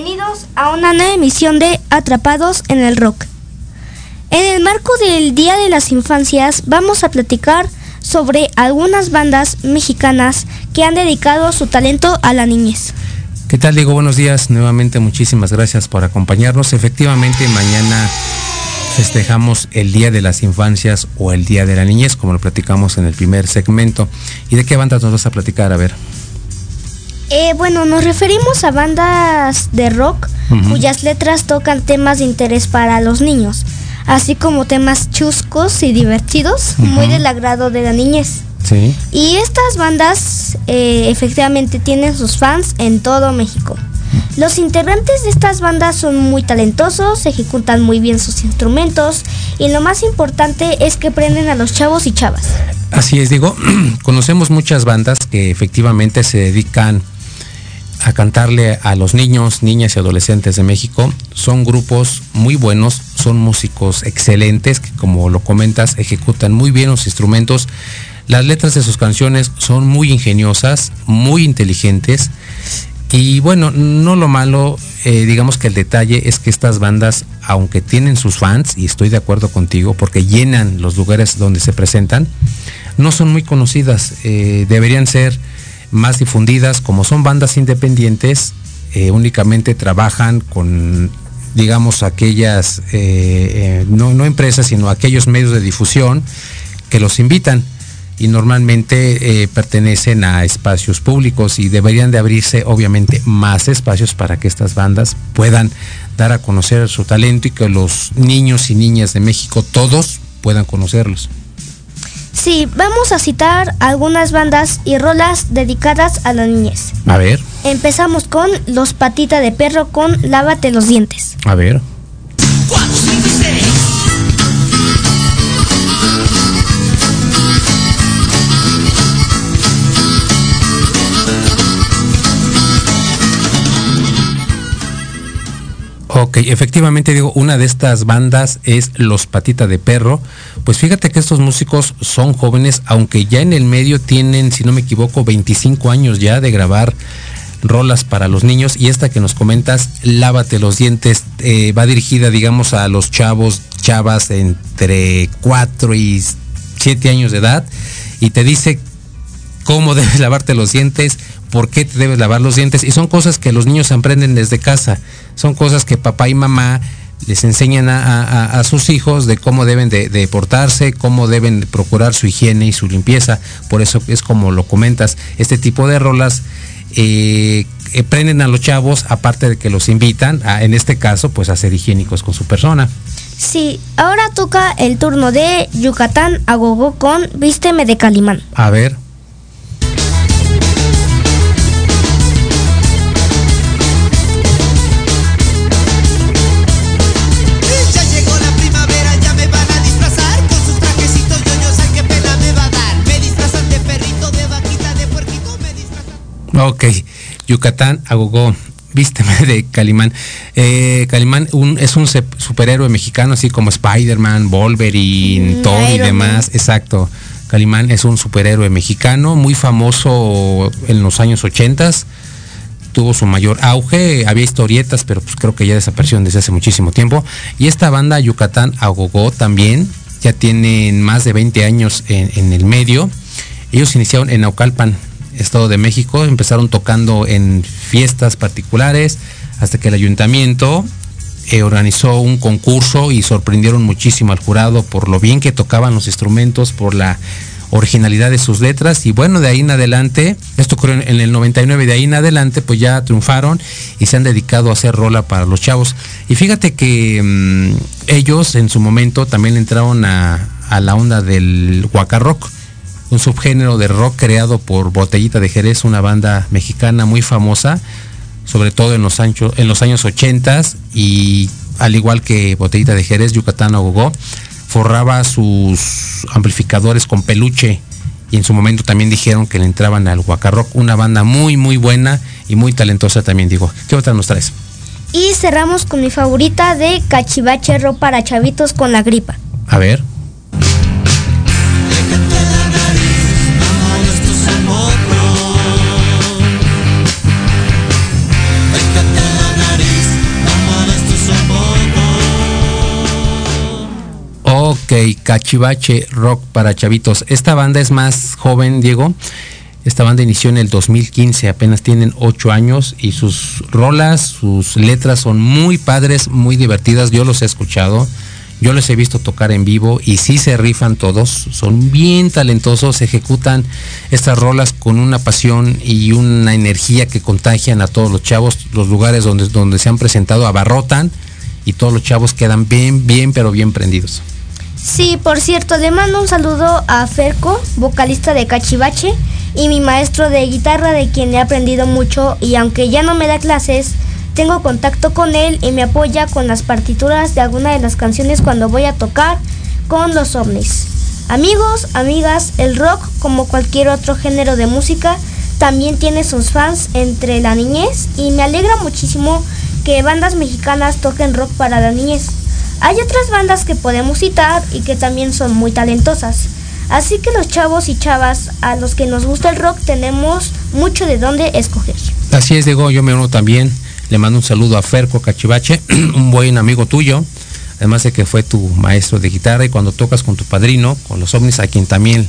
Bienvenidos a una nueva emisión de Atrapados en el Rock. En el marco del Día de las Infancias vamos a platicar sobre algunas bandas mexicanas que han dedicado su talento a la niñez. ¿Qué tal, Diego? Buenos días. Nuevamente muchísimas gracias por acompañarnos. Efectivamente, mañana festejamos el Día de las Infancias o el Día de la Niñez, como lo platicamos en el primer segmento. ¿Y de qué bandas nos vas a platicar? A ver. Eh, bueno, nos referimos a bandas de rock cuyas letras tocan temas de interés para los niños, así como temas chuscos y divertidos, muy del agrado de la niñez. Y estas bandas eh, efectivamente tienen sus fans en todo México. Los integrantes de estas bandas son muy talentosos, ejecutan muy bien sus instrumentos y lo más importante es que prenden a los chavos y chavas. Así es, digo, <clears throat> conocemos muchas bandas que efectivamente se dedican a cantarle a los niños, niñas y adolescentes de México. Son grupos muy buenos, son músicos excelentes que como lo comentas ejecutan muy bien los instrumentos las letras de sus canciones son muy ingeniosas, muy inteligentes. Y bueno, no lo malo, eh, digamos que el detalle es que estas bandas, aunque tienen sus fans, y estoy de acuerdo contigo, porque llenan los lugares donde se presentan, no son muy conocidas, eh, deberían ser más difundidas, como son bandas independientes, eh, únicamente trabajan con, digamos, aquellas, no, no empresas, sino aquellos medios de difusión que los invitan y normalmente eh, pertenecen a espacios públicos y deberían de abrirse obviamente más espacios para que estas bandas puedan dar a conocer su talento y que los niños y niñas de México todos puedan conocerlos. Sí, vamos a citar algunas bandas y rolas dedicadas a la niñez. A ver. Empezamos con Los Patita de Perro con Lávate los dientes. A ver. Ok, efectivamente digo, una de estas bandas es Los Patita de Perro. Pues fíjate que estos músicos son jóvenes, aunque ya en el medio tienen, si no me equivoco, 25 años ya de grabar rolas para los niños y esta que nos comentas, Lávate los dientes, eh, va dirigida, digamos, a los chavos, chavas entre 4 y 7 años de edad y te dice cómo debes <laughs> lavarte los dientes, por qué te debes lavar los dientes y son cosas que los niños aprenden desde casa, son cosas que papá y mamá les enseñan a, sus hijos de cómo deben de, portarse, cómo deben procurar su higiene y su limpieza. Por eso es como lo comentas, este tipo de rolas eh, eh, prenden a los chavos, aparte de que los invitan, a, en este caso, pues a ser higiénicos con su persona. Sí, ahora toca el turno de Yucatán a Gogo con Vísteme de Calimán. A ver. Ok, Yucatán, Agogó, vísteme de Calimán. Eh, Calimán es un superhéroe mexicano, así como Spider-Man, Wolverine, mm, Thor y demás. Exacto. Calimán es un superhéroe mexicano, muy famoso en los años 80 tuvo su mayor auge, había historietas, pero pues creo que ya desaparecieron desde hace muchísimo tiempo. Y esta banda Yucatán Agogó también, ya tienen más de 20 años en, en el medio. Ellos iniciaron en Naucalpan, Estado de México, empezaron tocando en fiestas particulares hasta que el ayuntamiento eh, organizó un concurso y sorprendieron muchísimo al jurado por lo bien que tocaban los instrumentos, por la originalidad de sus letras y bueno, de ahí en adelante, esto ocurrió en el 99, de ahí en adelante pues ya triunfaron y se han dedicado a hacer rola para los chavos. Y fíjate que mm, ellos en su momento también entraron a, la onda del rock un subgénero de rock creado por Botellita de Jerez, una banda mexicana muy famosa, sobre todo en los, en los años 80 y al igual que Botellita de Jerez, Yucatán Gogó, forraba sus amplificadores con peluche y en su momento también dijeron que le entraban al Rock, una banda muy muy buena y muy talentosa también digo. ¿Qué otra nos traes? Y cerramos con mi favorita de Cachivache Rock para chavitos con la gripa. A ver. Ok, Cachivache Rock para Chavitos. Esta banda es más joven, Diego. Esta banda inició en el 2015, apenas tienen 8 años y sus rolas, sus letras son muy padres, muy divertidas. Yo los he escuchado, yo les he visto tocar en vivo y sí se rifan todos. Son bien talentosos, ejecutan estas rolas con una pasión y una energía que contagian a todos los chavos. Los lugares donde, donde se han presentado abarrotan y todos los chavos quedan bien, bien, pero bien prendidos. Sí, por cierto, le mando un saludo a Ferco, vocalista de Cachivache, y mi maestro de guitarra de quien he aprendido mucho y aunque ya no me da clases, tengo contacto con él y me apoya con las partituras de alguna de las canciones cuando voy a tocar con los ovnis. Amigos, amigas, el rock, como cualquier otro género de música, también tiene sus fans entre la niñez y me alegra muchísimo que bandas mexicanas toquen rock para la niñez. Hay otras bandas que podemos citar y que también son muy talentosas. Así que los chavos y chavas a los que nos gusta el rock tenemos mucho de dónde escoger. Así es, Diego, yo me uno también. Le mando un saludo a Ferco Cachivache, <clears throat> un buen amigo tuyo, además de que fue tu maestro de guitarra y cuando tocas con tu padrino, con los ovnis, a quien también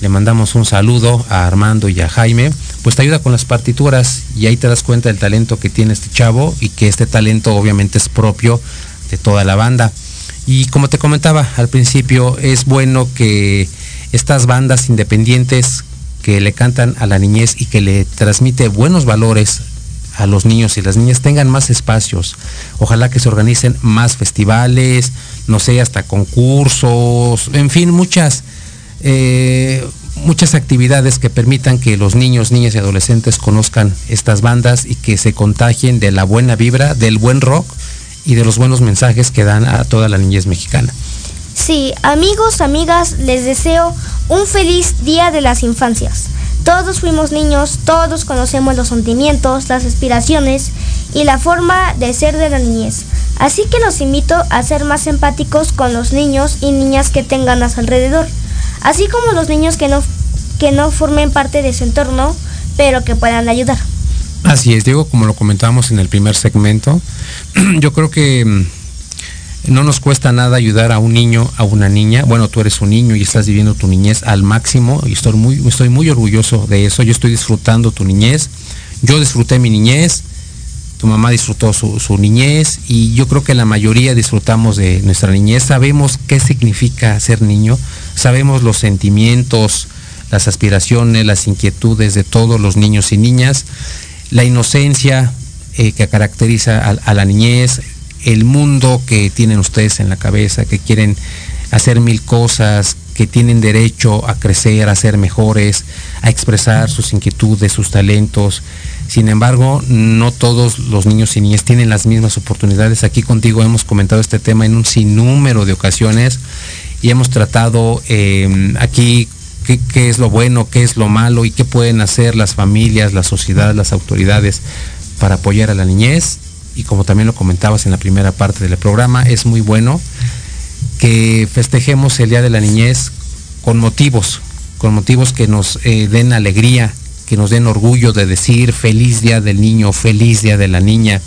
le mandamos un saludo a Armando y a Jaime, pues te ayuda con las partituras y ahí te das cuenta del talento que tiene este chavo y que este talento obviamente es propio de toda la banda. Y como te comentaba al principio, es bueno que estas bandas independientes que le cantan a la niñez y que le transmite buenos valores a los niños y las niñas tengan más espacios. Ojalá que se organicen más festivales, no sé, hasta concursos, en fin, muchas, eh, muchas actividades que permitan que los niños, niñas y adolescentes conozcan estas bandas y que se contagien de la buena vibra, del buen rock y de los buenos mensajes que dan a toda la niñez mexicana. Sí, amigos, amigas, les deseo un feliz Día de las Infancias. Todos fuimos niños, todos conocemos los sentimientos, las aspiraciones y la forma de ser de la niñez. Así que los invito a ser más empáticos con los niños y niñas que tengan a su alrededor, así como los niños que no, que no formen parte de su entorno, pero que puedan ayudar. Así es, Diego, como lo comentábamos en el primer segmento, <clears throat> yo creo que mm, no nos cuesta nada ayudar a un niño, a una niña. Bueno, tú eres un niño y estás viviendo tu niñez al máximo y estoy muy, estoy muy orgulloso de eso. Yo estoy disfrutando tu niñez. Yo disfruté mi niñez, tu mamá disfrutó su, su, niñez y yo creo que la mayoría disfrutamos de nuestra niñez. Sabemos qué significa ser niño, sabemos los sentimientos, las aspiraciones, las inquietudes de todos los niños y niñas, la inocencia eh, que caracteriza a, a la niñez, el mundo que tienen ustedes en la cabeza, que quieren hacer mil cosas, que tienen derecho a crecer, a ser mejores, a expresar sus inquietudes, sus talentos. Sin embargo, no todos los niños y niñas tienen las mismas oportunidades. Aquí contigo hemos comentado este tema en un sinnúmero de ocasiones y hemos tratado eh, aquí qué, es lo bueno, qué es lo malo y qué pueden hacer las familias, la sociedad, las autoridades para apoyar a la niñez. Y como también lo comentabas en la primera parte del programa, es muy bueno que festejemos el Día de la Niñez con motivos, con motivos que nos eh, den alegría, que nos den orgullo de decir feliz Día del Niño, feliz Día de la Niña.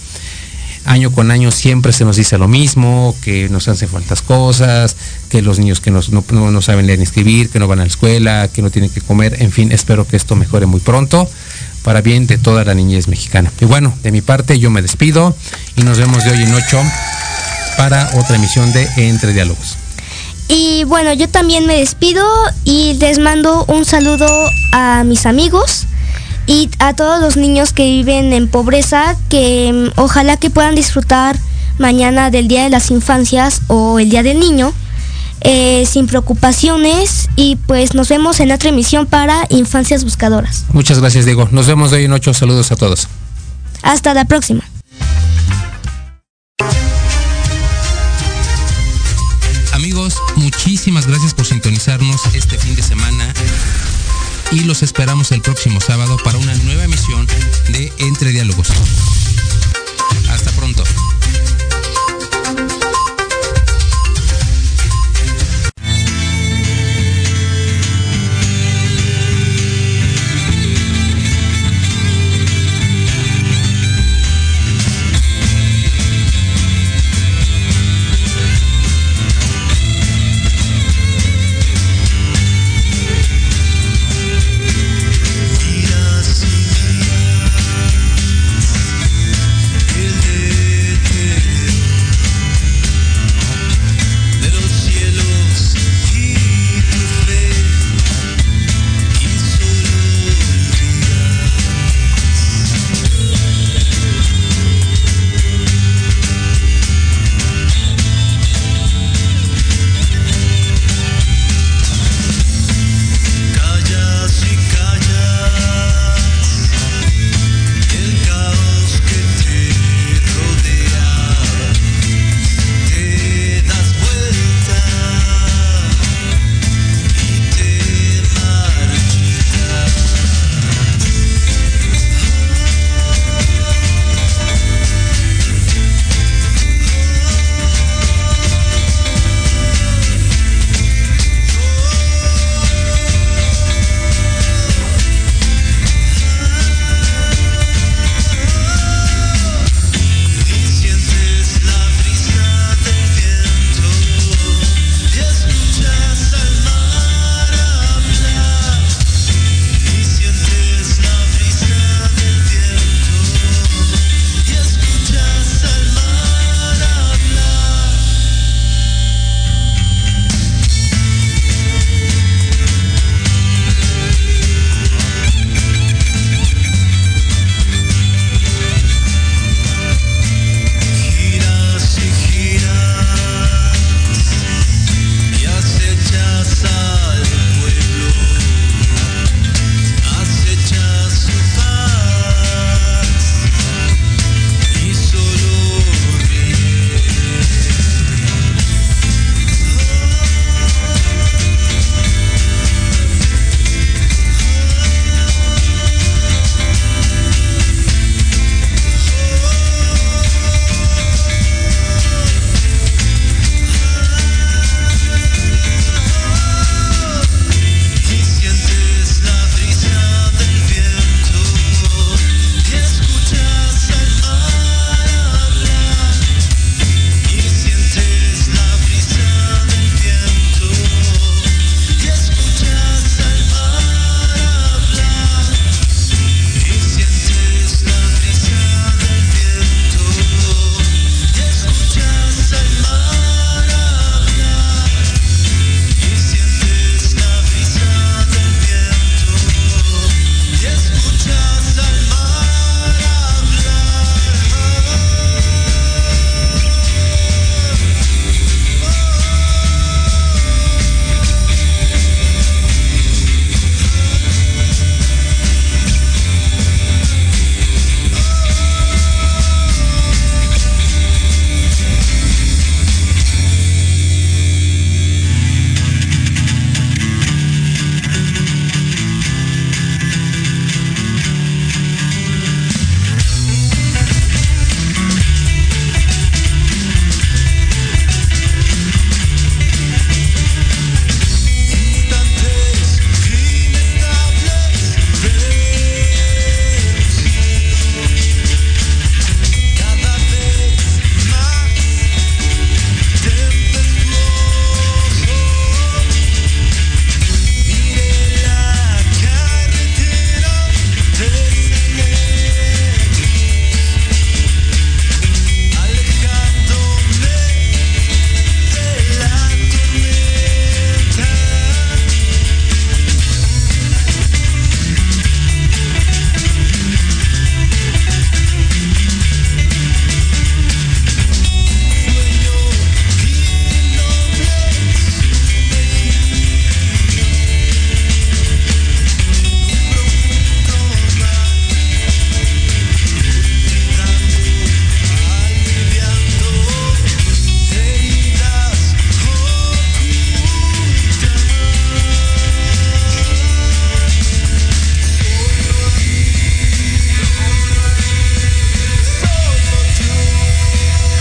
Año con año siempre se nos dice lo mismo, que nos hacen faltas cosas, que los niños que nos, no, no, saben leer ni escribir, que no van a la escuela, que no tienen que comer, en fin, espero que esto mejore muy pronto para bien de toda la niñez mexicana. Y bueno, de mi parte yo me despido y nos vemos de hoy en ocho para otra emisión de Entre Diálogos. Y bueno, yo también me despido y les mando un saludo a mis amigos y a todos los niños que viven en pobreza, que um, ojalá que puedan disfrutar mañana del Día de las Infancias o el Día del Niño. Eh, sin preocupaciones y pues nos vemos en otra emisión para Infancias Buscadoras. Muchas gracias Diego, nos vemos de hoy en ocho, saludos a todos. Hasta la próxima. Amigos, muchísimas gracias por sintonizarnos este fin de semana y los esperamos el próximo sábado para una nueva emisión de Entre Diálogos. Hasta pronto.